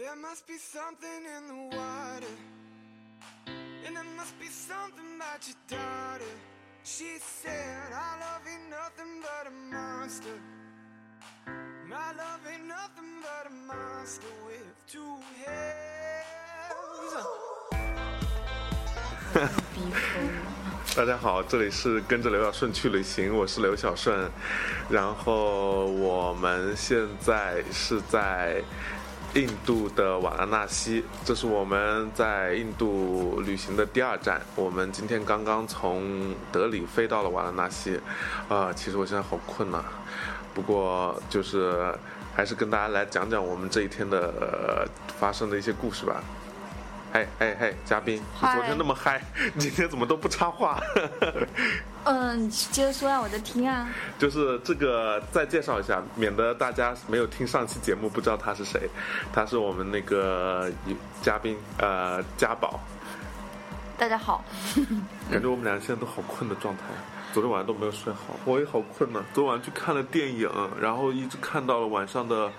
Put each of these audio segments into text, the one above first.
There must be something in the water. And there must be something about your daughter. She said, I love you nothing but a monster. My love ain't nothing but a monster with two heads. 大家好，这里是跟着刘小顺去旅行，我是刘小顺。然后我们现在是在印度的瓦拉纳西，这是我们在印度旅行的第二站。我们今天刚刚从德里飞到了瓦拉纳西，啊、其实我现在好困呐、不过就是还是跟大家来讲讲我们这一天的、发生的一些故事吧。嘿嘿嘿，嘉宾，你昨天那么嗨，今天怎么都不插话？嗯，接着说啊，我在听啊。就是这个再介绍一下，免得大家没有听上期节目不知道他是谁。他是我们那个嘉宾，呃，家宝。大家好，感觉我们俩现在都好困的状态，昨天晚上都没有睡好，我也好困呢。昨晚上去看了电影，然后一直看到了晚上的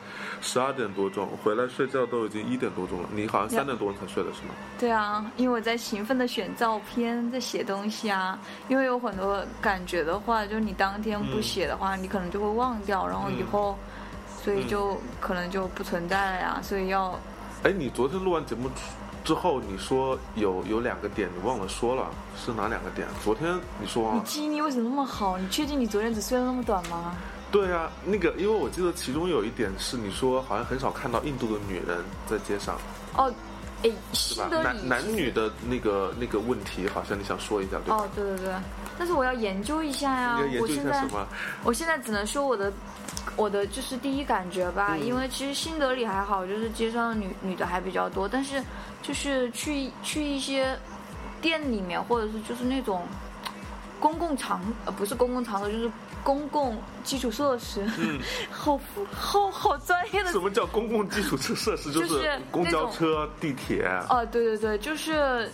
十二点多钟，回来睡觉都已经一点多钟了。你好像三点多钟才睡的是吗？对啊，因为我在勤奋的选照片，在写东西啊。因为有很多感觉的话，就是你当天不写的话，你可能就会忘掉，然后以后，所以就可能就不存在了呀。所以要哎，你昨天录完节目之后，你说有有两个点你忘了说了，是哪两个点？昨天你说忘了。你记忆力为什么那么好？你确定你昨天只睡了那么短吗？对啊，那个，因为我记得其中有一点是你说好像很少看到印度的女人在街上，哦，哎，是吧？男男女的那个那个问题，好像你想说一下，对吧？哦，对对对，但是我要研究一下呀。我现在？我现在只能说我的，我的就是第一感觉吧，嗯因为其实新德里还好，就是街上的女女的还比较多，但是就是去去一些店里面，或者是就是那种公共场呃不是公共场所，就是公共基础设施，嗯 好复好好专业的什么叫公共基础设设施？就就是是公交车、地铁。哦，对对对，就是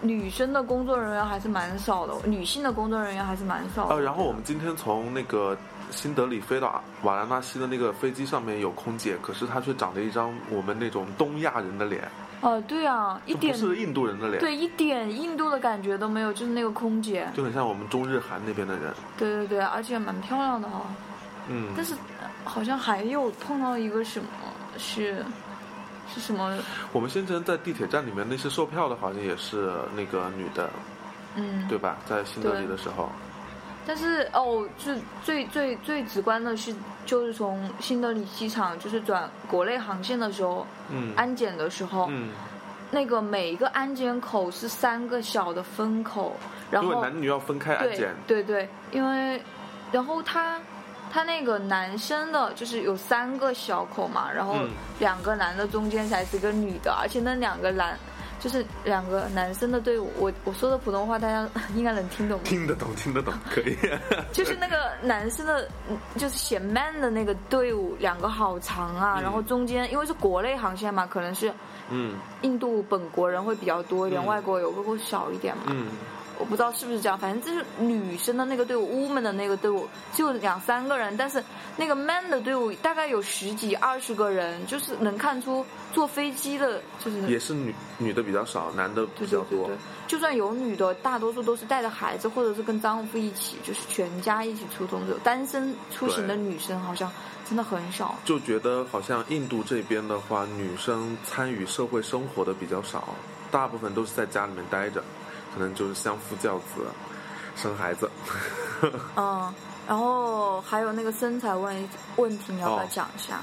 女生的工作人员还是蛮少的，女性的工作人员还是蛮少的。呃，然后我们今天从那个新德里飞到瓦拉纳西的那个飞机上面有空姐，可是她却长着一张我们那种东亚人的脸，哦，对啊，一点不是印度人的脸，对一点印度的感觉都没有，就是那个空姐，就很像我们中日韩那边的人。对对对，而且蛮漂亮的哈、嗯，但是呃好像还有碰到一个什么是是什么？我们先前在地铁站里面那些售票的，好像也是那个女的，嗯，对吧？在新德里的时候，但是哦，最最最最直观的是，就是从新德里机场就是转国内航线的时候，嗯。安检的时候，嗯，那个每一个安检口是三个小的分口，然后因为男女要分开安对检，对对，因为然后他他那个男生的就是有三个小口嘛，然后嗯。两个男的中间才是一个女的，而且那两个男就是两个男生的队伍，我我说的普通话大家应该能听懂吧，听得懂，听得懂，可以。就是那个男生的，嗯就是显 man 的那个队伍，两个好长啊，嗯。然后中间因为是国内航线嘛，可能是嗯。印度本国人会比较多一点，嗯。外国游客会少一点嘛。嗯，我不知道是不是这样，反正就是女生的那个队伍，woman 的那个队伍就两三个人，但是那个 man 的队伍大概有十几二十个人，就是能看出坐飞机的，就是也是女女的比较少，男的比较多对对对。，就算有女的，大多数都是带着孩子，或者是跟丈夫一起，就是全家一起出动的。单身出行的女生好像真的很少。就觉得好像印度这边的话，女生参与社会生活的比较少，大部分都是在家里面待着，可能就是相夫教子，生孩子。嗯，然后还有那个身材问问题，你要不要哦讲一下？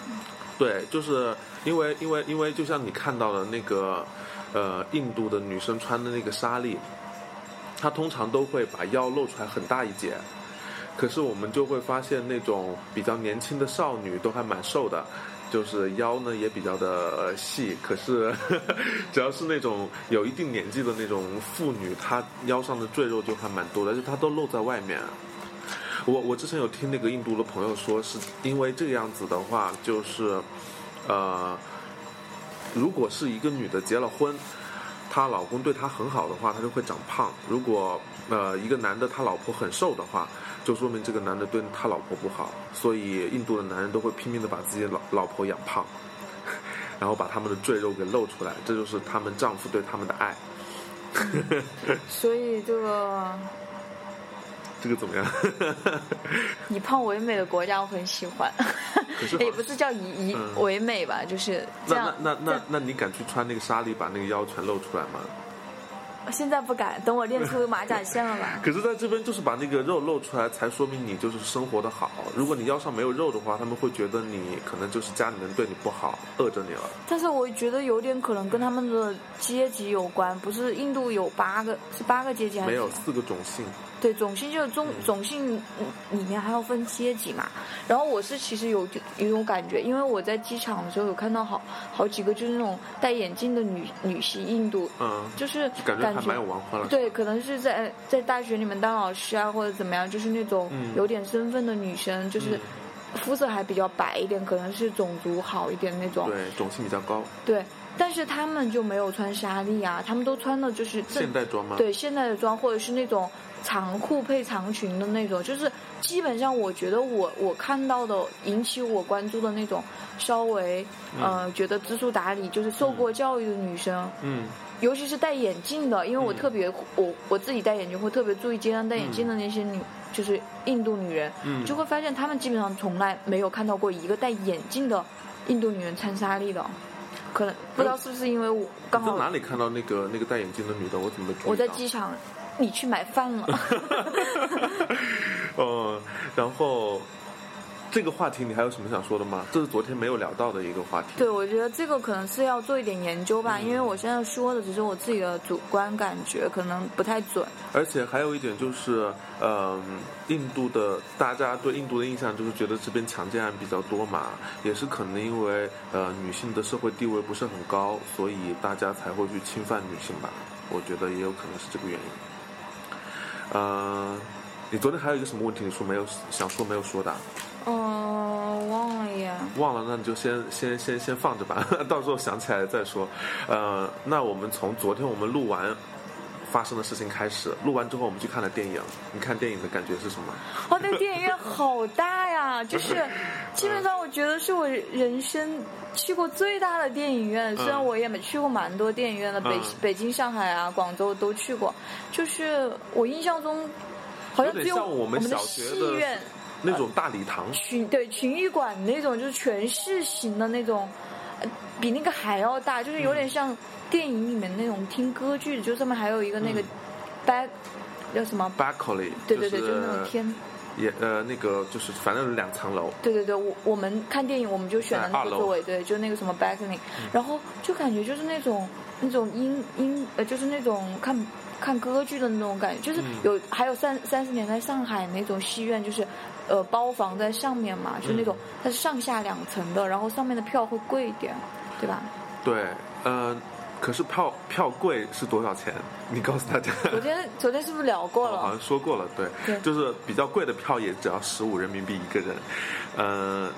对，就是因为因为因为就像你看到的那个，呃，印度的女生穿的那个纱丽，她通常都会把腰露出来很大一截。可是我们就会发现，那种比较年轻的少女都还蛮瘦的，就是腰呢也比较的细。可是 只要是那种有一定年纪的那种妇女，她腰上的赘肉就还蛮多的，而且她都露在外面。我我之前有听那个印度的朋友说，是因为这个样子的话，就是，呃，如果是一个女的结了婚，她老公对她很好的话，她就会长胖；如果呃一个男的他老婆很瘦的话，就说明这个男的对他老婆不好。所以印度的男人都会拼命的把自己的老老婆养胖。然后把他们的赘肉给露出来，这就是他们丈夫对他们的爱。所以这个这个怎么样？以胖为美的国家我很喜欢，也不是叫以以嗯为美吧，就是这那样。那那那那你敢去穿那个纱丽把那个腰全露出来吗？现在不敢，等我练出马甲线了吧。可是在这边就是把那个肉露出来，才说明你就是生活的好。如果你腰上没有肉的话，他们会觉得你可能就是家里人对你不好，饿着你了。但是我觉得有点可能跟他们的阶级有关，不是印度有八个是八个阶级还是没有四个种姓，对，种姓就是种种姓嗯里面还要分阶级嘛。然后我是其实有有一种感觉，因为我在机场的时候有看到好好几个就是那种戴眼镜的女女系印度，嗯，就是感觉还蛮有文化了。对，可能是在在大学里面当老师啊，或者怎么样，就是那种嗯有点身份的女生，就是嗯肤色还比较白一点，可能是种族好一点那种。对，种姓比较高。对，但是他们就没有穿纱丽啊，他们都穿的就是现代装吗？，对现代的装，或者是那种长裤配长裙的那种，就是基本上我觉得我我看到的引起我关注的那种稍微呃觉得知书达理，就是受过教育的女生，嗯尤其是戴眼镜的，因为我嗯特别、我我自己戴眼镜会特别注意街上戴眼镜的那些女，就是印度女人，嗯，就会发现她们基本上从来没有看到过一个戴眼镜的印度女人穿纱丽的，可能不知道是不是因为我刚好在哪里看到那个那个戴眼镜的女的？我怎么没注意？我在机场，你去买饭了。嗯，然后这个话题你还有什么想说的吗？这是昨天没有聊到的一个话题。对，我觉得这个可能是要做一点研究嗯吧，因为我现在说的只是我自己的主观感觉，可能不太准。而且还有一点就是，嗯、印度的大家对印度的印象就是觉得这边强奸案比较多嘛，也是可能因为呃女性的社会地位不是很高，所以大家才会去侵犯女性吧。我觉得也有可能是这个原因。呃，你昨天还有一个什么问题？你说没有想说没有说的啊？嗯、忘了呀。忘了，那你就先先先先放着吧，到时候想起来再说。呃，那我们从昨天我们录完发生的事情开始，录完之后我们去看了电影。你看电影的感觉是什么？哦，那个电影院好大呀！就是基本上我觉得是我人生去过最大的电影院。虽然我也没去过蛮多电影院的，北嗯北京、上海啊、广州都去过。就是我印象中，好像有只有像我们的戏院。那种大礼堂，群对群艺馆那种，就是全市型的那种，呃比那个还要大，就是有点像电影里面那种听歌剧，就上面还有一个那个嗯。Back、叫什么？Berkeley，对对对，就就是那种天。也呃那个就是反正两层楼，对对对，我我们看电影我们就选的在二楼那个座位，对，就那个什么 balcony，、然后就感觉就是那种那种音音呃，就是那种看看歌剧的那种感觉，就是嗯。有、还有三三十年代上海那种戏院，就是呃包房在上面嘛，就是那种、嗯它是上下两层的，然后上面的票会贵一点，对吧？对，呃，可是票票贵是多少钱？你告诉大家。昨天昨天是不是聊过了？哦好像说过了，对，对就是比较贵的票也只要十五人民币一个人，呃，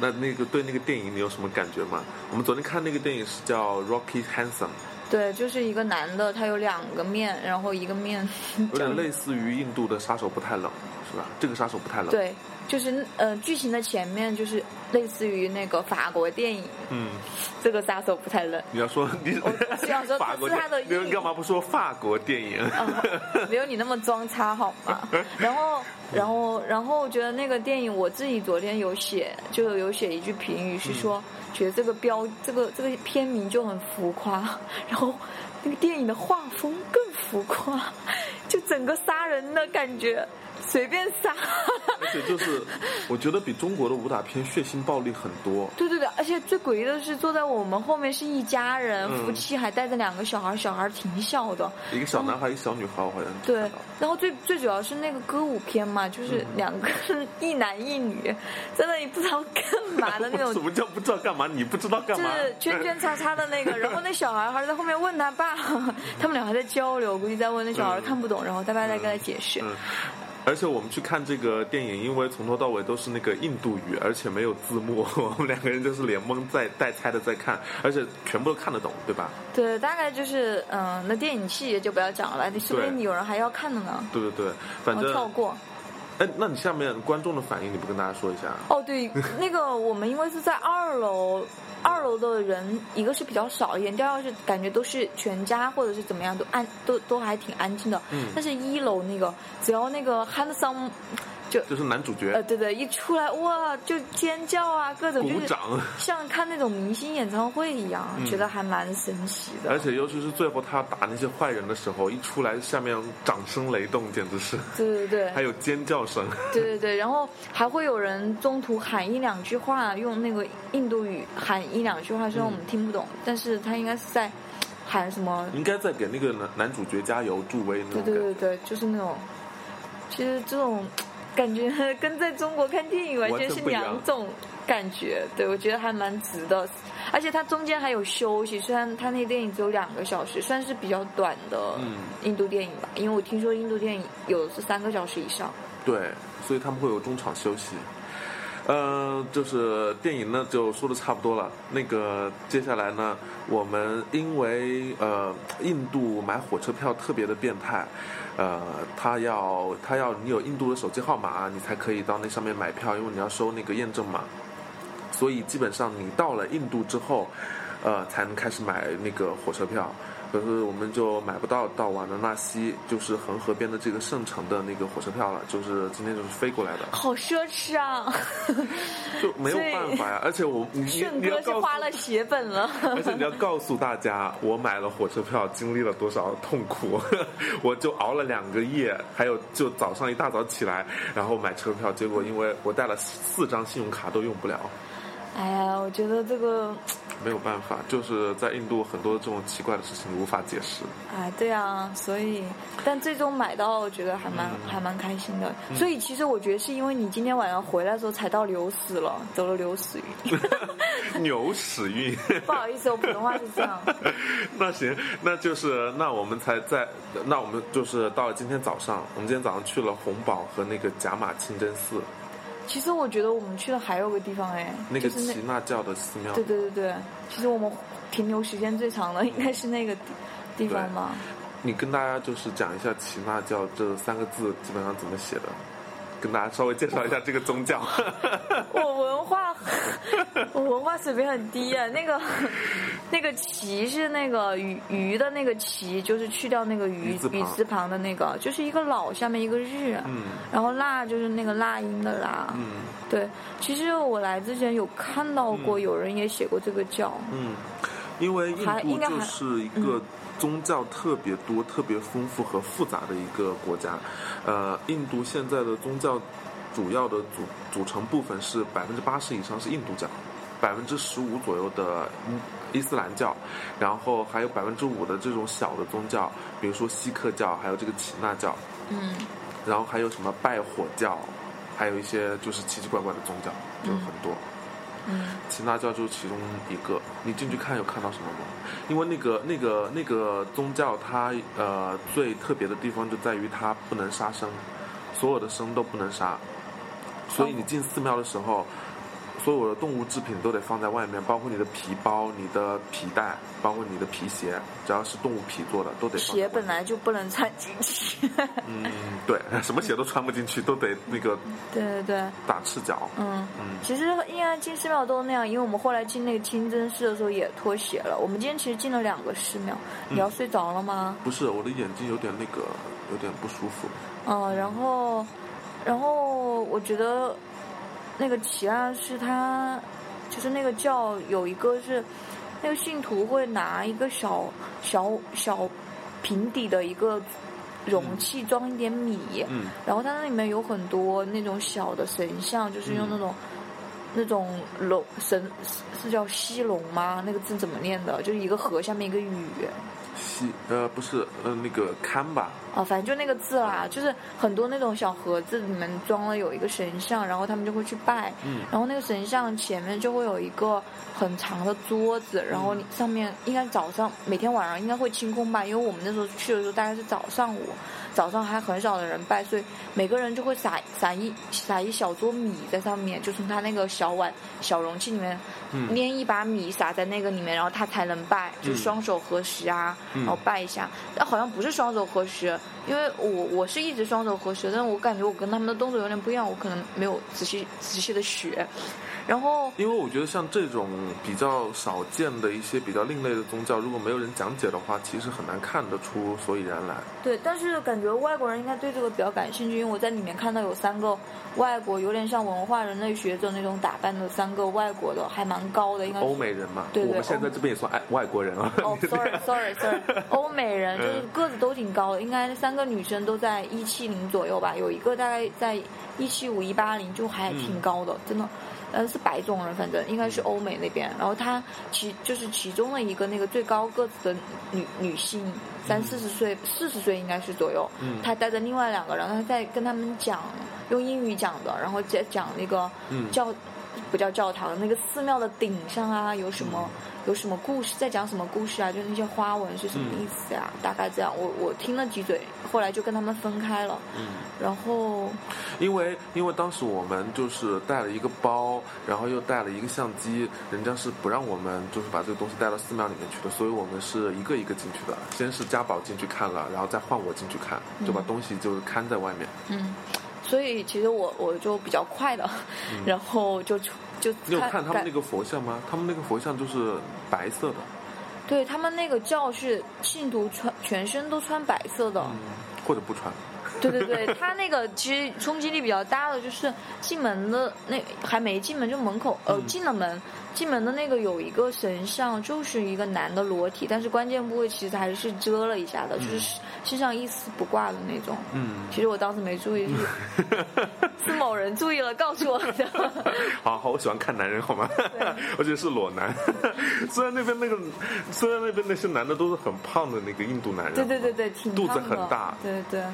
那那个对那个电影你有什么感觉吗？我们昨天看那个电影是叫《Rocky Handsome》，对，就是一个男的，他有两个面，然后一个面 有点类似于印度的杀手不太冷，是吧？这个杀手不太冷，，对，就是呃，剧情的前面就是类似于那个法国电影，嗯，这个杀手不太冷，你要说你我是要说 法国是他的你干嘛不说法国电影？哦，没有你那么装叉好吗？然后，然后，然后我觉得那个电影我自己昨天有写，就有写一句评语是说，觉得这个标这个这个片名就很浮夸，然后那个电影的画风更浮夸，就整个杀人的感觉，随便杀。而且就是，我觉得比中国的武打片血腥暴力很多。对对对，而且最诡异的是，坐在我们后面是一家人，嗯夫妻还带着两个小孩，小孩挺小的。一个小男孩，一个小女孩，我好像对，然后最最主要是那个歌舞片嘛，就是两个人一男一女，在那里不知道干嘛的那种什，么叫不知道干嘛？你不知道干嘛就嘛？是圈圈叉叉的那个。然后那小孩还在后面问他爸，他们俩还在交流，估计在问那小孩看不懂，然后他爸在跟他解释。嗯，而且我们去看这个电影，因为从头到尾都是那个印度语，而且没有字幕，我们两个人就是连蒙带带猜的在看，而且全部都看得懂，对吧？对，大概就是嗯，那电影细节就不要讲了，你说不定对有人还要看的呢。对对对，反正跳过。哎，那你下面观众的反应，你不跟大家说一下？哦，对，那个我们因为是在二楼二楼的人一个是比较少一点，第二个是感觉都是全家或者是怎么样都安都都还挺安静的。嗯但是一楼那个只要那个 handsome 就就是男主呃角对对一出来哇就尖叫啊各种鼓掌，像看那种明星演唱会一样，嗯觉得还蛮神奇的。而且尤其是最后他打那些坏人的时候，一出来下面掌声雷动，简直是，对对对，还有尖叫声。对对对，然后还会有人中途喊一两句话，用那个印度语喊一两句话，虽然我们听不懂，但是他应该是在喊什么？应该在给那个男男主角加油助威那种对。对对对，就是那种，其实这种感觉跟在中国看电影完全是两种感觉。对，我觉得还蛮值的，而且它中间还有休息，虽然它那电影只有两个小时，算是比较短的嗯印度电影吧，因为我听说印度电影有三个小时以上。对，所以他们会有中场休息。呃，就是电影呢就说的差不多了。那个接下来呢，我们因为呃印度买火车票特别的变态，呃，他要他要你有印度的手机号码，你才可以到那上面买票，因为你要收那个验证码。所以基本上你到了印度之后，呃，才能开始买那个火车票。可是我们就买不到到瓦伦纳西，就是恒河边的这个圣城的那个火车票了，就是今天就是飞过来的，好奢侈啊！就没有办法呀。而且我你你顺哥是花了血本了。而且你要告诉大家，我买了火车票，经历了多少痛苦，我就熬了两个夜，还有就早上一大早起来，然后买车票，结果因为我带了四张信用卡都用不了，哎呀，我觉得这个，没有办法，就是在印度很多这种奇怪的事情无法解释。哎，对啊，所以，但最终买到，我觉得还蛮、还蛮开心的。所以其实我觉得是因为你今天晚上回来的时候踩到牛屎了，得了牛屎运。牛屎运。不好意思，我普通话是这样。那行，那就是那我们才在，那我们就是到了今天早上，我们今天早上去了红堡和那个甲马清真寺，其实我觉得我们去的还有个地方，哎，那个就是耆那教的寺庙。对对对对，其实我们停留时间最长的应该是那个地地方吧。你跟大家就是讲一下耆那教这三个字基本上怎么写的，跟大家稍微介绍一下这个宗教。我文化，我文化水平很低啊。那个，那个旗是那个鱼鱼的那个旗，就是去掉那个鱼鱼字旁的那个，就是一个老下面一个日，嗯然后腊就是那个腊音的腊。嗯对，其实我来之前有看到过，有人也写过这个教。嗯，因为印度还应该还就是一个宗教特别多、特别丰富和复杂的一个国家。呃，印度现在的宗教主要的组组成部分是百分之八十以上是印度教，百分之十五左右的嗯伊斯兰教，然后还有百分之五的这种小的宗教，比如说锡克教，还有这个耆那教，嗯然后还有什么拜火教，还有一些就是奇奇怪怪的宗教，就很多。嗯其他教就是其中一个。你进去看有看到什么吗？因为那个那个那个宗教它呃最特别的地方就在于它不能杀生，所有的生都不能杀，所以你进寺庙的时候。所有的动物制品都得放在外面，包括你的皮包、你的皮带，包括你的皮鞋，只要是动物皮做的，都得。鞋本来就不能穿进去。嗯，对，什么鞋都穿不进去，都得那个对对对，打赤脚。嗯。嗯，其实应该进寺庙都那样，因为我们后来进那个清真寺的时候也脱鞋了。我们今天其实进了两个寺庙，你要睡着了吗？不是，我的眼睛有点那个，有点不舒服。嗯，然后，然后我觉得那个奇案是他，就是那个教有一个是，那个信徒会拿一个小小小平底的一个容器装一点米，嗯然后它那里面有很多那种小的神像，就是用那种、那种龙神是叫西龙吗？那个字怎么念的？就是一个河下面一个雨。西呃不是呃那个堪吧，啊，反正就那个字啦，就是很多那种小盒子里面装了有一个神像，然后他们就会去拜，嗯然后那个神像前面就会有一个很长的桌子，然后你上面应该早上每天晚上应该会清空吧，因为我们那时候去的时候大概是早上午，早上还很少的人拜，所以每个人就会撒撒一撒一小撮米在上面，就从他那个小碗小容器里面嗯捏一把米撒在那个里面，然后他才能拜，就嗯双手合十啊，嗯然后拜一下。但好像不是双手合十，因为我我是一直双手合十，但是我感觉我跟他们的动作有点不一样，我可能没有仔细仔细的学。然后因为我觉得像这种比较少见的一些比较另类的宗教，如果没有人讲解的话，其实很难看得出所以然来。对，但是感觉外国人应该对这个比较感兴趣，因为我在里面看到有三个外国，有点像文化人类学者那种打扮的三个外国的，还蛮高的，应该是欧美人嘛，对对我们现在这边也算爱外国人啊。哦，sorry，sorry，sorry，欧美人就是嗯个子都挺高的，应该三个女生都在一七零左右吧，有一个大概在一七五一八零，就还挺高的，真的。呃，是白种人，反正应该是欧美那边。然后她其就是其中的一个那个最高个子的女女性，三四十岁，四十岁应该是左右。嗯她带着另外两个人，然后她在跟他们讲，用英语讲的，然后在讲那个嗯教，不叫教堂，那个寺庙的顶上啊有什么、嗯有什么故事，在讲什么故事啊？就是那些花纹是什么意思呀、大概这样，我我听了几嘴，后来就跟他们分开了。嗯，然后因为因为当时我们就是带了一个包，然后又带了一个相机，人家是不让我们就是把这个东西带到寺庙里面去的，所以我们是一个一个进去的。先是家宝进去看了，然后再换我进去看，就把东西就看在外面。嗯，所以其实我我就比较快的，然后就就嗯你有看他们那个佛像吗？他们那个佛像就是白色的，对他们那个教是信徒穿全身都穿白色的。嗯，或者不穿。对对对，他那个其实冲击力比较大的就是进门的那还没进门就门口呃嗯进了门，进门的那个有一个神像，就是一个男的裸体，但是关键部位其实还是遮了一下的，就是身上一丝不挂的那种。嗯，其实我当时没注意，是 是某人注意了告诉我的。好好，我喜欢看男人，好吗？而且 是裸男。虽然那边那个，虽然那边那些男的都是很胖的那个印度男人，对对对对，挺肚子很大对对对。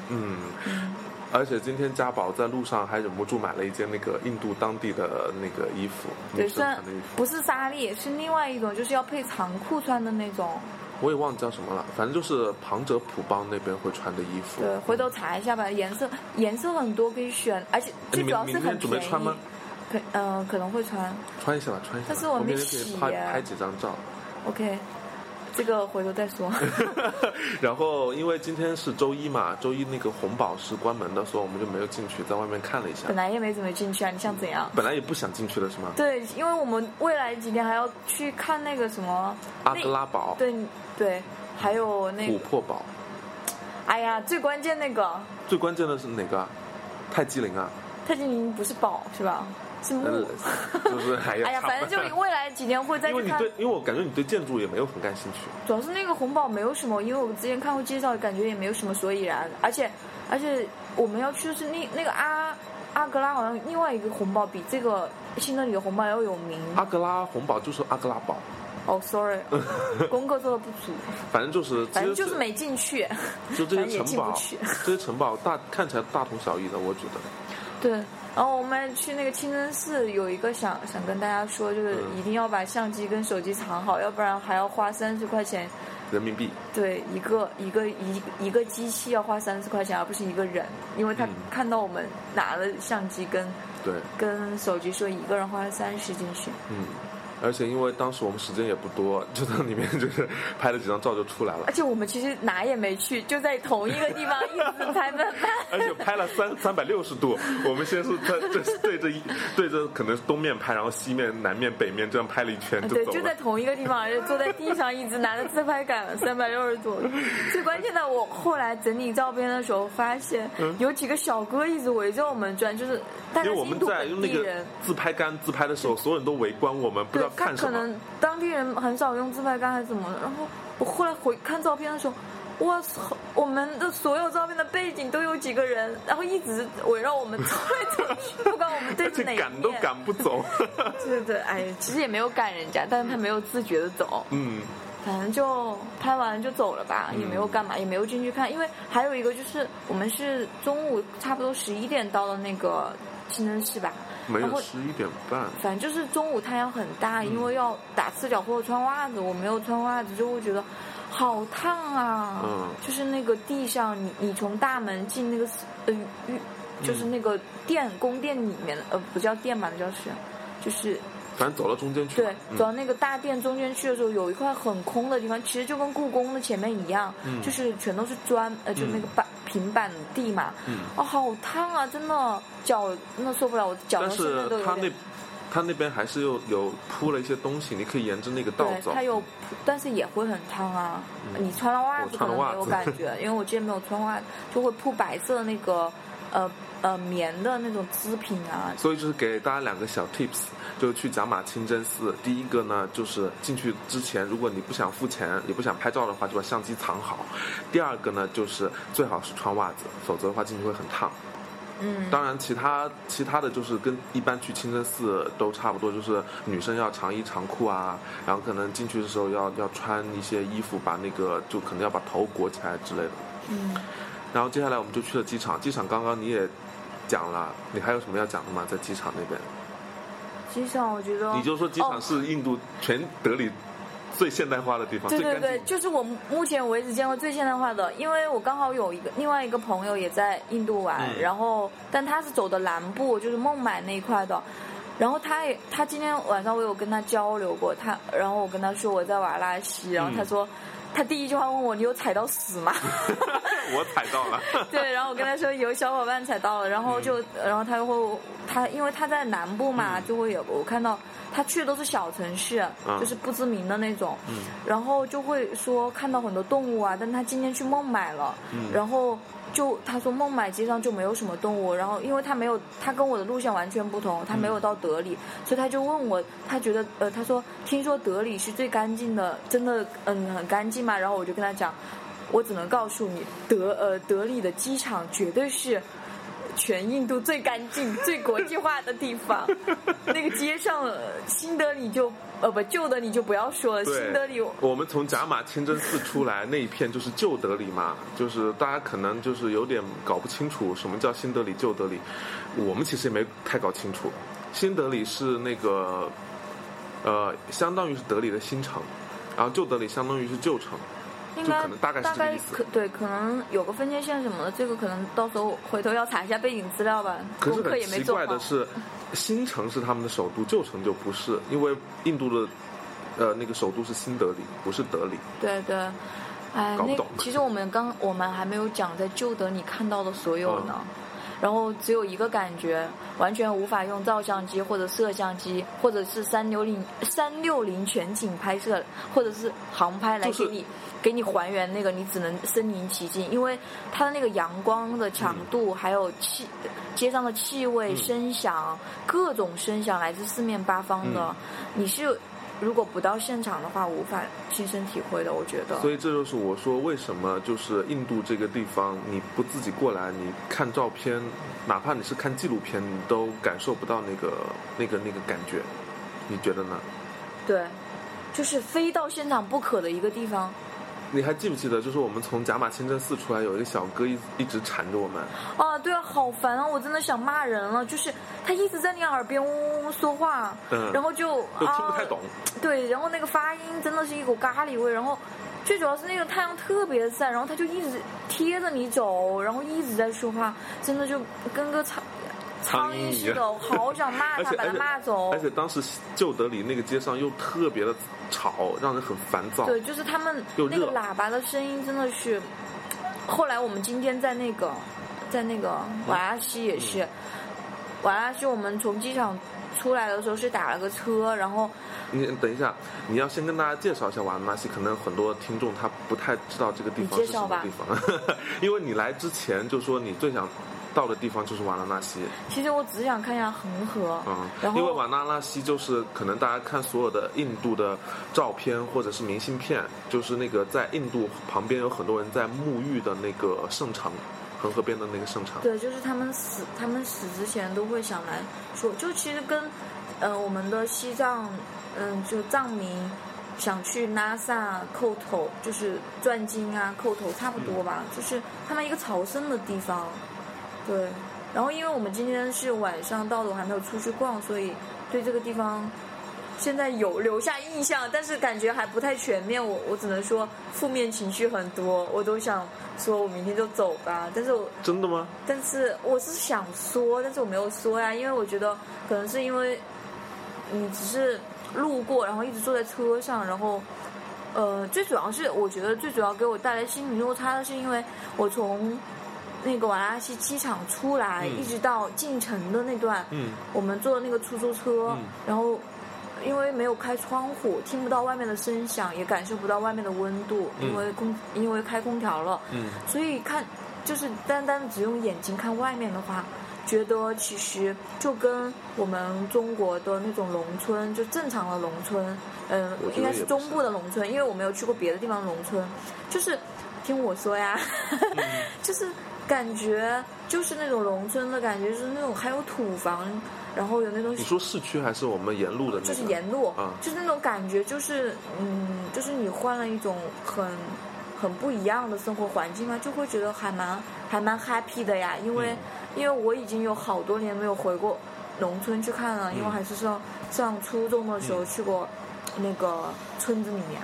嗯。而且今天家宝在路上还忍不住买了一件那个印度当地的那个衣服，对，女生虽然穿的衣服，不是纱丽，是另外一种，就是要配长裤穿的那种。我也忘记叫什么了，反正就是旁遮普邦那边会穿的衣服。对，回头查一下吧，颜色颜色很多可以选，而且最主要是很准备便宜。穿吗？可嗯、呃可能会穿。穿一下吧，穿一下。但是我没明天可以拍拍几张照。OK，这个回头再说。然后因为今天是周一嘛，周一那个红宝是关门的，所以我们就没有进去，在外面看了一下本。来也没怎么进去啊，你想怎样？本来也不想进去的是吗？对，因为我们未来几天还要去看那个什么阿格拉堡、对对，还有那琥，珀堡，哎呀，最关键那个最关键的是哪个啊？泰姬陵啊，泰姬陵不是宝是吧？就是还要哎呀，反正就未来几年会再去看。因为你对，因为我感觉你对建筑也没有很感兴趣。主要是那个红堡没有什么，因为我之前看过介绍，感觉也没有什么所以然。而且而且我们要去的是那那个阿阿格拉，好像另外一个红堡比这个新德里的红宝要有名。阿格拉红堡就是阿格拉堡，哦，sorry，功课做的不足，反正就是，反正就是没进去。就这也些城堡进不去，这些城堡大看起来大同小异的，我觉得。对，然后我们去那个清真寺，有一个想想跟大家说，就是嗯一定要把相机跟手机藏好，要不然还要花三十块钱。人民币，对，一个一个一一个机器要花三十块钱，而不是一个人，因为他嗯看到我们拿了相机跟对，跟手机，说一个人花了三十进去。嗯。而且因为当时我们时间也不多，就在里面就是拍了几张照就出来了而，且我们其实哪也没去，就在同一个地方一直拍拍拍。而且拍了三三百六十度。我们先是在对对着一对着可能是东面拍，然后西面、南面、北面这样拍了一圈就对，就在。同一个地方，而且坐在地上，一直拿着自拍杆，三百六十度。最关键的，我后来整理照片的时候发现，有几个小哥一直围着我们转，就是大因为我们在用那个。自拍杆自拍的时候，所有人都围观我们，不知道看什么。他可能当地人很少用自拍杆还是怎么的，然后我后来回看照片的时候，我操！我们的所有照片的背景都有几个人，然后一直围绕我们走来走去，不管我们对着 哪一面。赶都赶不走。对对，哎，其实也没有赶人家，但是他没有自觉的走，嗯，反正就拍完就走了吧，也没有干嘛，也没有进去看，因为还有一个就是我们是中午差不多十一点到的那个清真寺吧，没有十一点半。反正就是中午太阳很大，因为要打赤脚或者穿袜子，我没有穿袜子，就会觉得好烫啊！嗯就是那个地上，你你从大门进那个呃浴，就是那个殿宫殿里面，呃，不叫殿吧，那叫是，就是反正走到中间去。对，嗯走到那个大殿中间去的时候，有一块很空的地方，其实就跟故宫的前面一样，嗯就是全都是砖，呃，就是那个板、平板地嘛。嗯哦，好烫啊！真的，脚真的受不了，我脚是他那都有点。他那边还是有有铺了一些东西，你可以沿着那个道对，走。它有，但是也会很烫啊。你穿了袜子可能没有感觉，因为我之前没有穿袜子，就会铺白色的那个呃呃棉的那种织品啊。所以就是给大家两个小 tips，就是去甲马清真寺。第一个呢，就是进去之前，如果你不想付钱，也不想拍照的话，就把相机藏好。第二个呢，就是最好是穿袜子，否则的话进去会很烫。嗯，当然，其他其他的就是跟一般去清真寺都差不多，就是女生要长衣长裤啊，然后可能进去的时候要要穿一些衣服，把那个就可能要把头裹起来之类的。嗯，然后接下来我们就去了机场，机场刚刚你也讲了，你还有什么要讲的吗？在机场那边，机场我觉得你就说机哦场是印度全德里最现代化的地方，对对对。就是我目前为止见过最现代化的，因为我刚好有一个另外一个朋友也在印度玩，嗯然后但他是走的南部，就是孟买那一块的。然后他也，他今天晚上我有跟他交流过，他，然后我跟他说我在瓦拉西，然后他说，他第一句话问我你有踩到屎吗？我踩到了，对，然后我跟他说有小伙伴踩到了，然后就，然后他又会，他因为他在南部嘛，就会有我看到他去的都是小城市，嗯。就是不知名的那种，嗯。然后就会说看到很多动物啊，但他今天去孟买了，嗯。然后就他说孟买街上就没有什么动物，然后因为他没有，他跟我的路线完全不同，他没有到德里，所以他就问我，他觉得呃，他说听说德里是最干净的，真的嗯很干净嘛，然后我就跟他讲。我只能告诉你，德呃德里的机场绝对是全印度最干净、最国际化的地方。那个街上，呃新德里就呃不旧德里就不要说了，新德里我们从贾马清真寺出来那一片就是旧德里嘛，就是大家可能就是有点搞不清楚什么叫新德里、旧德里，我们其实也没太搞清楚。新德里是那个，呃，相当于是德里的新城，然后旧德里相当于是旧城。应该大概大概可对，可能有个分界线什么的，这个可能到时候回头要查一下背景资料吧，可是很奇也没做好。怪的是，新城是他们的首都，旧城就不是，因为印度的，呃，那个首都是新德里，不是德里。对对，哎，那其实我们刚我们还没有讲在旧德里看到的所有呢。嗯然后只有一个感觉，完全无法用照相机或者摄像机，或者是三六零三六零全景拍摄，或者是航拍来就是给你、给你还原那个，你只能身临其境，因为它的那个阳光的强度，还有气街上的气味、嗯。声响，各种声响来自四面八方的，嗯。你是如果不到现场的话，无法亲身体会的，我觉得。所以这就是我说为什么就是印度这个地方，你不自己过来，你看照片，哪怕你是看纪录片，你都感受不到那个那个那个感觉。你觉得呢？对，就是非到现场不可的一个地方。你还记不记得，就是我们从甲马清真寺出来，有一个小哥一一直缠着我们，啊，对啊，好烦啊！我真的想骂人了，就是他一直在你耳边嗡嗡说话，嗯然后就都听不太啊懂。对，然后那个发音真的是一股咖喱味，然后最主要是那个太阳特别晒，然后他就一直贴着你走，然后一直在说话，真的就跟个苍苍苍蝇一样蝇似的，我好想骂他，把他骂走而。且当时旧德里那个街上又特别的吵，让人很烦躁。对，就是他们那个喇叭的声音真的是。后来我们今天在那个，在那个瓦拉西也是，瓦拉西我们从机场出来的时候是打了个车，然后你等一下，你要先跟大家介绍一下瓦拉西，可能很多听众他不太知道这个地方是什么地方，因为你来之前就说你最想到的地方就是瓦拉纳西，其实我只想看一下恒河，嗯，然后因为瓦拉纳西就是可能大家看所有的印度的照片或者是明信片，就是那个在印度旁边有很多人在沐浴的那个圣城，恒河边的那个圣城。对，就是他们死，他们死之前都会想来说，就其实跟，呃，我们的西藏，嗯，就藏民想去拉萨叩头，就是转经啊、叩头差不多吧，就是他们一个朝圣的地方，对。然后因为我们今天是晚上到的，我还没有出去逛，所以对这个地方现在有留下印象，但是感觉还不太全面。我我只能说负面情绪很多，我都想说我明天就走吧。但是我真的吗？但是我是想说，但是我没有说呀，因为我觉得可能是因为你只是路过，然后一直坐在车上，然后呃，最主要是我觉得最主要给我带来心理落差的是，因为我从那个瓦拉西机场出来，嗯。一直到进城的那段，嗯。我们坐的那个出租车，嗯。然后因为没有开窗户，听不到外面的声响，也感受不到外面的温度，嗯。因为空因为开空调了，嗯。所以看就是单单只用眼睛看外面的话，觉得其实就跟我们中国的那种农村，就正常的农村，嗯、应该是中部的农村，因为我没有去过别的地方的农村，就是听我说呀，嗯。就是感觉就是那种农村的感觉，就是那种还有土房，然后有那种你说市区还是我们沿路的那个？就是沿路，啊就是那种感觉，就是嗯，就是你换了一种很很不一样的生活环境嘛，就会觉得还蛮还蛮 happy 的呀。因为、嗯因为我已经有好多年没有回过农村去看了，因为嗯还是上上初中的时候嗯去过那个村子里面。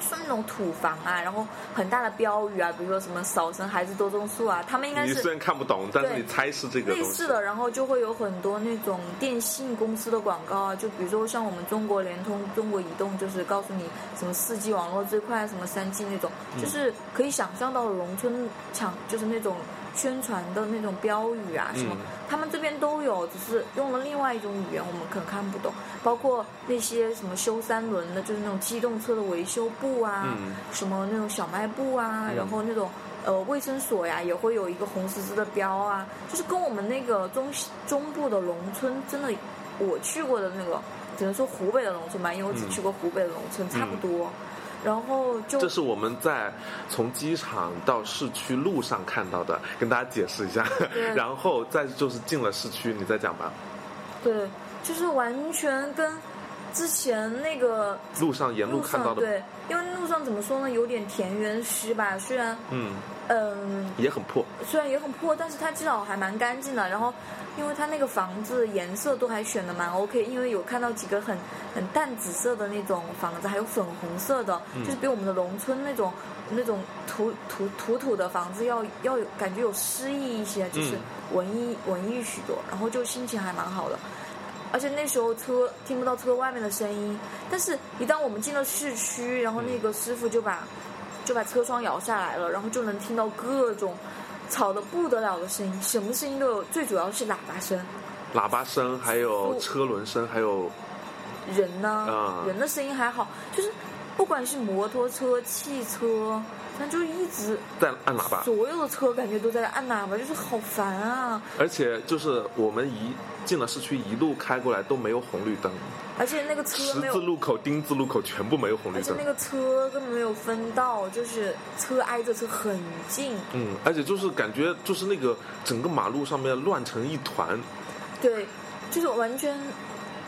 就是那种土房啊，然后很大的标语啊，比如说什么“少生孩子多种树”啊，他们应该是你虽然看不懂，但是你猜是这个。类似的，然后就会有很多那种电信公司的广告啊，就比如说像我们中国联通、中国移动，就是告诉你什么四 G 网络最快，什么三 G 那种，嗯就是可以想象到的农村抢，就是那种宣传的那种标语啊什么，嗯他们这边都有，只是用了另外一种语言，我们可能看不懂。包括那些什么修三轮的，就是那种机动车的维修部啊，嗯什么那种小卖部啊，嗯然后那种呃卫生所呀，也会有一个红十字的标啊，就是跟我们那个中中部的农村真的，我去过的那个，只能说湖北的农村吧，因为我只嗯去过湖北的农村，差不多。然后就这是我们在从机场到市区路上看到的，跟大家解释一下。然后再就是进了市区，你再讲吧。对，就是完全跟之前那个路上沿路路看到的，对，因为路上怎么说呢，有点田园诗吧，虽然嗯，嗯。也很破。虽然也很破，但是它至少还蛮干净的。然后，因为它那个房子颜色都还选的蛮 OK，因为有看到几个很很淡紫色的那种房子，还有粉红色的，嗯就是比我们的农村那种那种土土土土的房子要要有感觉有诗意一些，就是嗯文艺、文艺许多，然后就心情还蛮好的。而且那时候车听不到车外面的声音，但是一旦我们进了市区，然后那个师傅就把就把车窗摇下来了，然后就能听到各种吵得不得了的声音，什么声音都有，最主要是喇叭声。喇叭声，还有车轮声，还有人呢、啊人的声音还好，就是不管是摩托车、汽车，反正就一直在按喇叭。所有的车感觉都在按喇叭，就是好烦啊！而且就是我们一进了市区，一路开过来都没有红绿灯，而且那个车十字路口、丁字路口全部没有红绿灯而且那。个车根本没有分道，就是车挨着车很近，嗯，而且就是感觉就是那个整个马路上面乱成一团，对，就是完全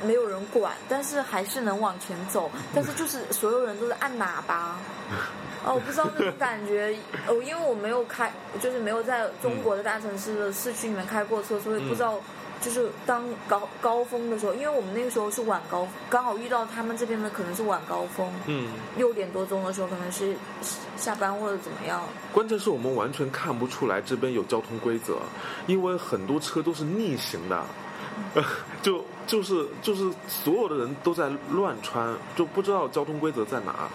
没有人管，但是还是能往前走，但是就是所有人都在按喇叭。哦，我不知道那种感觉，哦，因为我没有开，就是没有在中国的大城市的市区里面开过车，所以不知道，就是当高高峰的时候，因为我们那个时候是晚高，刚好遇到他们这边的可能是晚高峰，嗯，六点多钟的时候可能是下班或者怎么样，关键是我们完全看不出来这边有交通规则，因为很多车都是逆行的，就就是就是所有的人都在乱穿，就不知道交通规则在哪。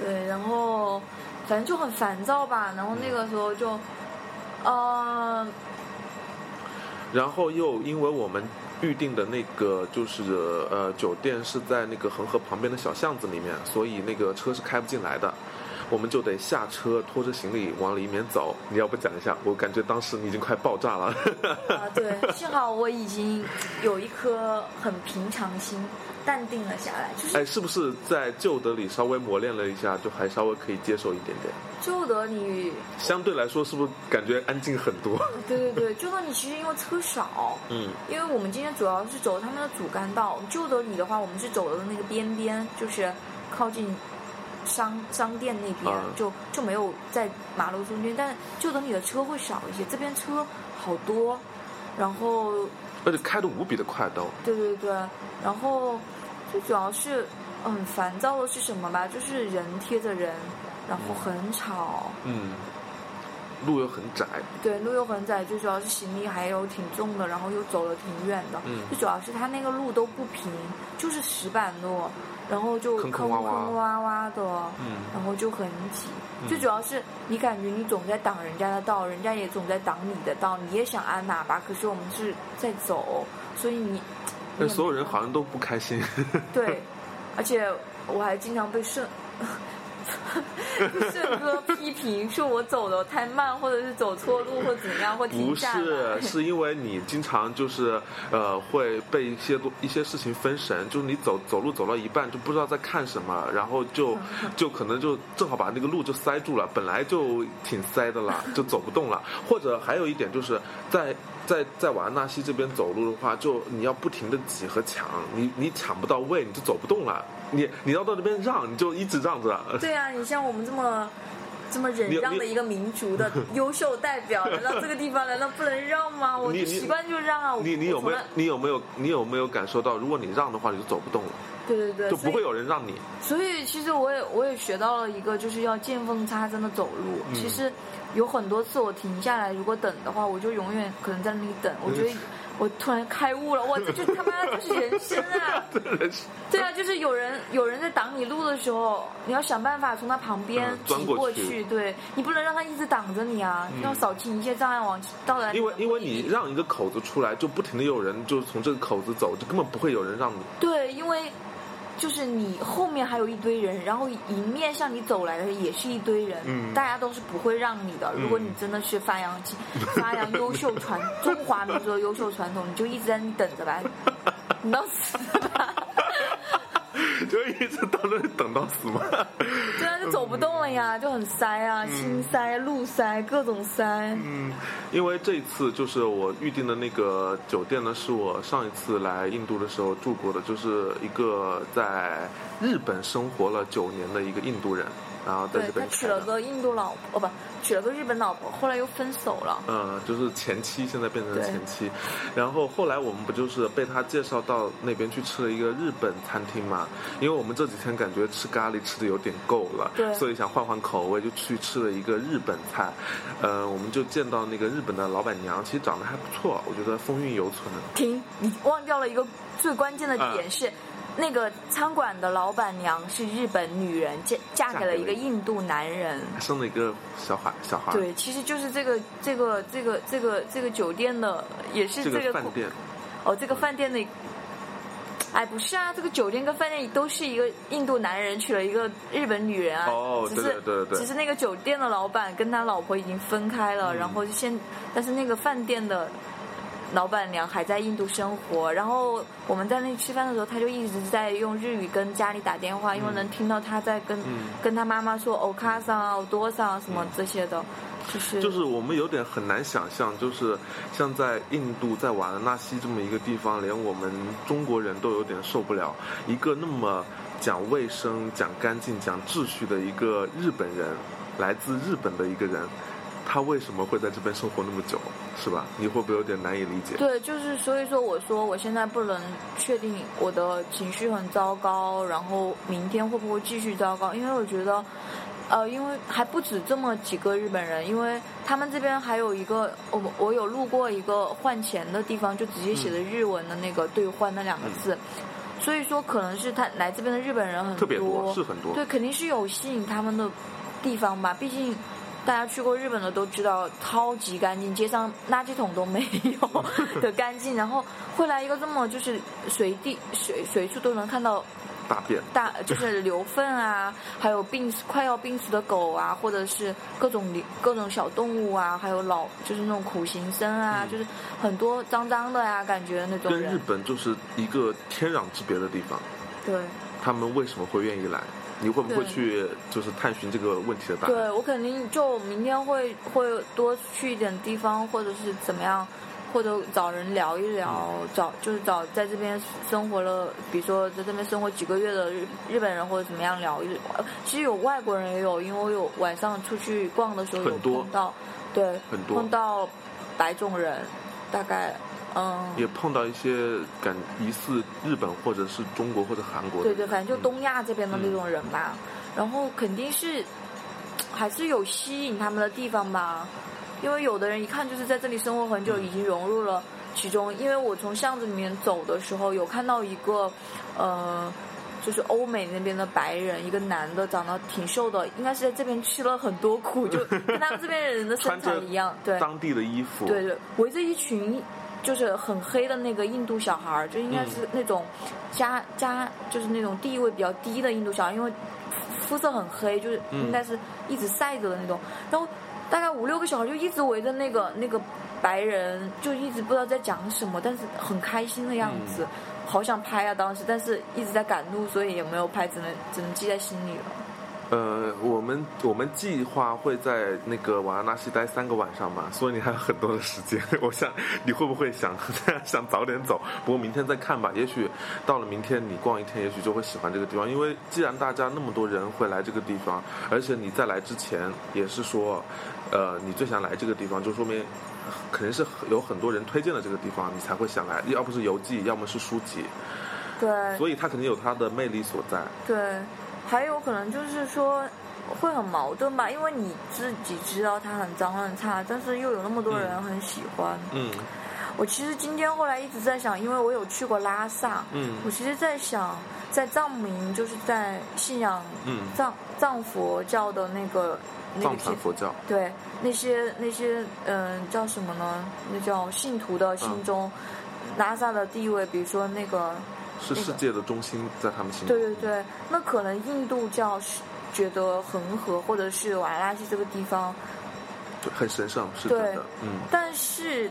对，然后反正就很烦躁吧，然后那个时候就，呃，然后又因为我们预定的那个就是呃酒店是在那个恒河旁边的小巷子里面，所以那个车是开不进来的，我们就得下车拖着行李往里面走。你要不讲一下？我感觉当时你已经快爆炸了。啊，对，幸好我已经有一颗很平常心，淡定了下来。就是哎，是不是在旧德里稍微磨练了一下，就还稍微可以接受一点点？旧德里，相对来说，是不是感觉安静很多？对对对，旧德里其实因为车少，嗯因为我们今天主要是走他们的主干道。旧德里的话，我们是走的那个边边，就是靠近商商店那边，啊就就没有在马路中间。但旧德里的车会少一些，这边车好多，然后而且开的无比的快都。对对对，然后最主要是嗯很烦躁的是什么吧？就是人贴着人，然后很吵，嗯，路又很窄，对，路又很窄，最主要是行李还有挺重的，然后又走了挺远的。嗯最主要是它那个路都不平，就是石板路，然后就坑坑坑洼洼的，嗯然后就很挤。嗯最主要是你感觉你总在挡人家的道，人家也总在挡你的道，你也想按喇叭，可是我们是在走，所以你。你也但所有人好像都不开心。对，而且我还经常被顺。被顺哥批评说我走的太慢，或者是走错路，或怎么样，或停不。是，是因为你经常就是呃会被一些多一些事情分神，就是你走走路走到一半就不知道在看什么，然后就就可能就正好把那个路就塞住了，本来就挺塞的了，就走不动了。或者还有一点就是在在在瓦纳西这边走路的话，就你要不停的挤和抢，你你抢不到位，你就走不动了。你你要到那边让，你就一直让着。对啊，你像我们这么这么忍让的一个民族的 优秀代表，难道这个地方难道不能让吗？我就习惯就让啊。你你有没有你有没有你有没有感受到，如果你让的话，你就走不动了，对对对，就不会有人让你。所以其实我也我也学到了一个，就是要见缝插针的走路。嗯其实有很多次我停下来，如果等的话，我就永远可能在那里等。我觉得 我突然开悟了，哇，这就他妈就是人生啊！对啊，就是有人有人在挡你路的时候，你要想办法从他旁边嗯钻挤过去去。对你不能让他一直挡着你啊，要扫清一切障碍，往到来因为因为你让一个口子出来，就不停的有人就从这个口子走，就根本不会有人让你。对，因为就是你后面还有一堆人，然后迎面向你走来的也是一堆人，嗯大家都是不会让你的。如果你真的是发扬 发扬优秀传中华民族的优秀传统，你就一直在那里等着吧，你到死吧。就一直到那等到死嘛。对啊，就走不动了呀，就很塞啊，心塞、路塞，各种塞。嗯，因为这一次就是我预定的那个酒店呢，是我上一次来印度的时候住过的，就是一个在日本生活了九年的一个印度人，然后在对这边他娶了。个印度老婆，哦不，娶了个日本老婆，后来又分手了。嗯，就是前妻，现在变成对前妻，然后后来我们不就是被他介绍到那边去吃了一个日本餐厅嘛？因为我们这几天感觉吃咖喱吃的有点够了，对所以想换换口味，就去吃了一个日本菜。呃，我们就见到那个日本的老板娘，其实长得还不错，我觉得风韵犹存。停，你忘掉了一个最关键的啊点是，那个餐馆的老板娘是日本女人，嫁嫁给了一个印度男人。还生了一个小孩，小孩。对，其实就是这个这个这个这个这个酒店的，也是这这个个饭店，哦，这个饭店的。哎，不是啊，这个酒店跟饭店都是一个印度男人娶了一个日本女人啊。哦只是对对对对只是那个酒店的老板跟他老婆已经分开了，嗯然后就现，但是那个饭店的老板娘还在印度生活。然后我们在那里吃饭的时候，他就一直在用日语跟家里打电话，因为能听到他在跟、嗯跟他妈妈说欧卡桑啊、欧多桑啊什么这些的，就是就是我们有点很难想象，就是像在印度，在瓦拉纳西这么一个地方，连我们中国人都有点受不了，一个那么讲卫生、讲干净、讲秩序的一个日本人，来自日本的一个人，他为什么会在这边生活那么久，是吧？你会不会有点难以理解？对，就是所以说，我说我现在不能确定我的情绪很糟糕，然后明天会不会继续糟糕，因为我觉得，呃，因为还不止这么几个日本人，因为他们这边还有一个，我我有路过一个换钱的地方，就直接写的日文的那个兑换那两个字。所以说，可能是他来这边的日本人很特别多是很多对，肯定是有吸引他们的地方吧。毕竟大家去过日本的都知道，超级干净，街上垃圾桶都没有的 干净。然后会来一个这么就是随地随随处都能看到大便，大就是 牛粪啊，还有病死快要病死的狗啊，或者是各种各种小动物啊，还有老就是那种苦行僧啊，就是很多脏脏的呀、感觉那种跟日。本就是一个天壤之别的地方。对。他们为什么会愿意来？你会不会去就是探寻这个问题的答案？对我肯定就明天会会多去一点地方，或者是怎么样，或者找人聊一聊，找就是找在这边生活了，比如说在这边生活几个月的日日本人或者怎么样聊一聊。其实有外国人也有，因为我有晚上出去逛的时候有很多碰到，对，很多碰到白种人，大概嗯，也碰到一些感疑似日本或者是中国或者韩国的。对对，反正就东亚这边的那种人吧，然后肯定是还是有吸引他们的地方吧，因为有的人一看就是在这里生活很久，已经融入了其中。因为我从巷子里面走的时候，有看到一个，呃。就是欧美那边的白人，一个男的，长得挺瘦的，应该是在这边吃了很多苦，就跟他们这边人的身材一样。对，当地的衣服，对对，围着一群就是很黑的那个印度小孩儿，就应该是那种家家就是那种地位比较低的印度小孩，因为肤色很黑，就是应该是一直晒着的那种。然后大概五六个小孩就一直围着那个那个白人，就一直不知道在讲什么，但是很开心的样子，好想拍啊当时，但是一直在赶路，所以也没有拍，只能只能记在心里了。呃，我们我们计划会在那个瓦拉纳西待三个晚上嘛，所以你还有很多的时间。我想你会不会想 想早点走？不过明天再看吧，也许到了明天你逛一天，也许就会喜欢这个地方。因为既然大家那么多人会来这个地方，而且你在来之前也是说，呃，你最想来这个地方，就说明肯定是有很多人推荐了这个地方，你才会想来。要不是游记，要么是书籍，对，所以它肯定有它的魅力所在。对，还有可能就是说会很矛盾吧，因为你自己知道它很脏很差，但是又有那么多人很喜欢。嗯我其实今天后来一直在想，因为我有去过拉萨，嗯我其实在想，在藏民就是在信仰嗯，藏藏佛教的那个那藏个传佛教。对那些那些嗯、叫什么呢？那叫信徒的心中，拉萨的地位，比如说那个是世界的中心，在他们心里。对对对，那可能印度教是觉得恒河或者是瓦拉西这个地方，对很神圣，是真对的。嗯，但是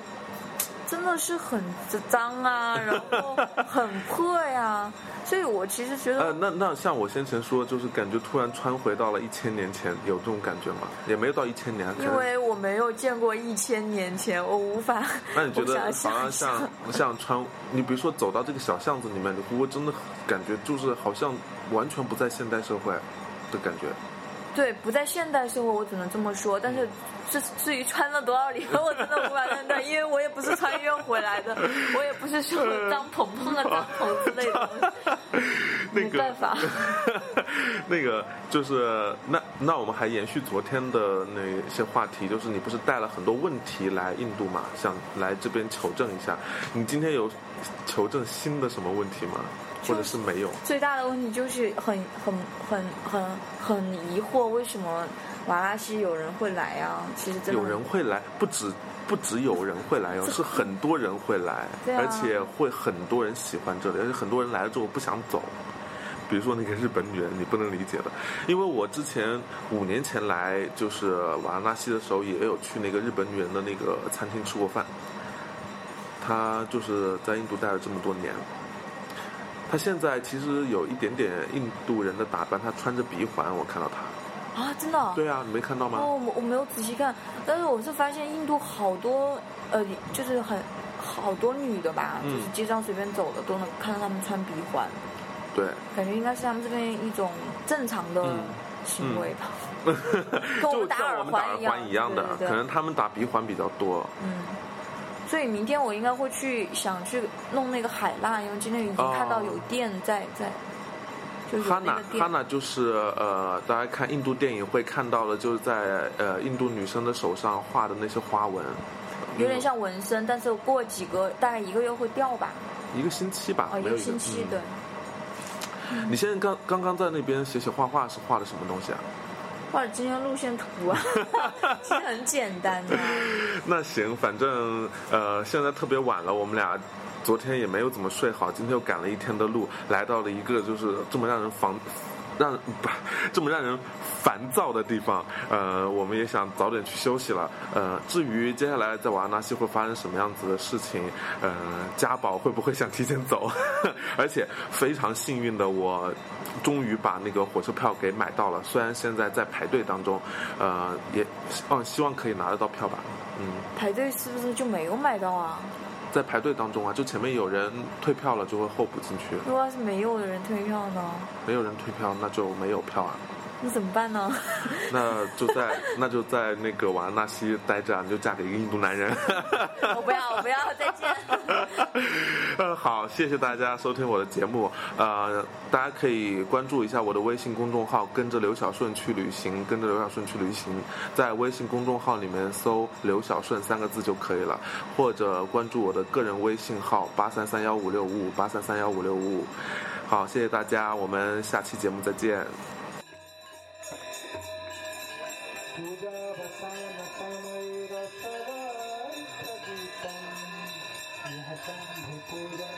真的是很脏啊，然后很破呀，所以我其实觉呃，得，那那像我先前说，就是感觉突然穿回到了一千年前，有这种感觉吗？也没有到一千年。因为我没有见过一千年前，我无法，那你觉得我好像像像穿，你比如说走到这个小巷子里面，你会不会真的感觉就是好像完全不在现代社会的感觉？对，不在现代生活，我只能这么说。但是至至于穿了多少年，我真的无法判断，因为我也不是穿越回来的，我也不是说张鹏碰了张鹏之类的 没办法。那个就是那那我们还延续昨天的那些话题，就是你不是带了很多问题来印度嘛，想来这边求证一下。你今天有求证新的什么问题吗？或者是没有？最大的问题就是很很很很很疑惑，为什么瓦拉西有人会来啊？其实真的有人会来，不止不止有人会来哦，是很多人会来，啊而且会很多人喜欢这里，而且很多人来了之后不想走。比如说那个日本女人，你不能理解的，因为我之前五年前来就是瓦拉纳西的时候，也有去那个日本女人的那个餐厅吃过饭。她就是在印度待了这么多年，她现在其实有一点点印度人的打扮，他穿着鼻环，我看到他。啊，真的哦。对啊，你没看到吗？哦，我我没有仔细看，但是我是发现印度好多呃，就是很好多女的吧，嗯就是街上随便走的都能看到他们穿鼻环，对。感觉应该是他们这边一种正常的嗯行为吧。跟我就们打耳像我们打耳环一样环一样的，对对对可能他们打鼻环比较多。嗯，所以明天我应该会去想去弄那个海蜡，因为今天已经看到有店在、在，就有哈娜。哈娜就是呃，大家看印度电影会看到的，就是在呃印度女生的手上画的那些花纹，有点像纹身，但是过几个大概一个月会掉吧，一个星期吧，哦，一个星期嗯对。你现在刚刚刚在那边写写画画是画的什么东西啊？画了今天路线图啊，其实很简单的、那行，反正呃现在特别晚了，我们俩昨天也没有怎么睡好，今天又赶了一天的路，来到了一个就是这么让人防。让不这么让人烦躁的地方，呃，我们也想早点去休息了。呃，至于接下来在瓦拉纳西会发生什么样子的事情，呃，家宝会不会想提前走？而且非常幸运的，我终于把那个火车票给买到了，虽然现在在排队当中，呃，也哦希望可以拿得到票吧。嗯，排队是不是就没有买到啊？在排队当中啊，就前面有人退票了，就会候补进去；如果要是没有的人退票呢？没有人退票，那就没有票啊。那怎么办呢？那就在那就在那个瓦拉纳西待着，你就嫁给一个印度男人。我不要，我不要，再见。呃，好，谢谢大家收听我的节目。呃，大家可以关注一下我的微信公众号，跟着刘小顺去旅行，跟着刘小顺去旅行，在微信公众号里面搜“刘小顺”三个字就可以了，或者关注我的个人微信号八三三幺五六五五八三三幺五六五五。好，谢谢大家，我们下期节目再见。do that.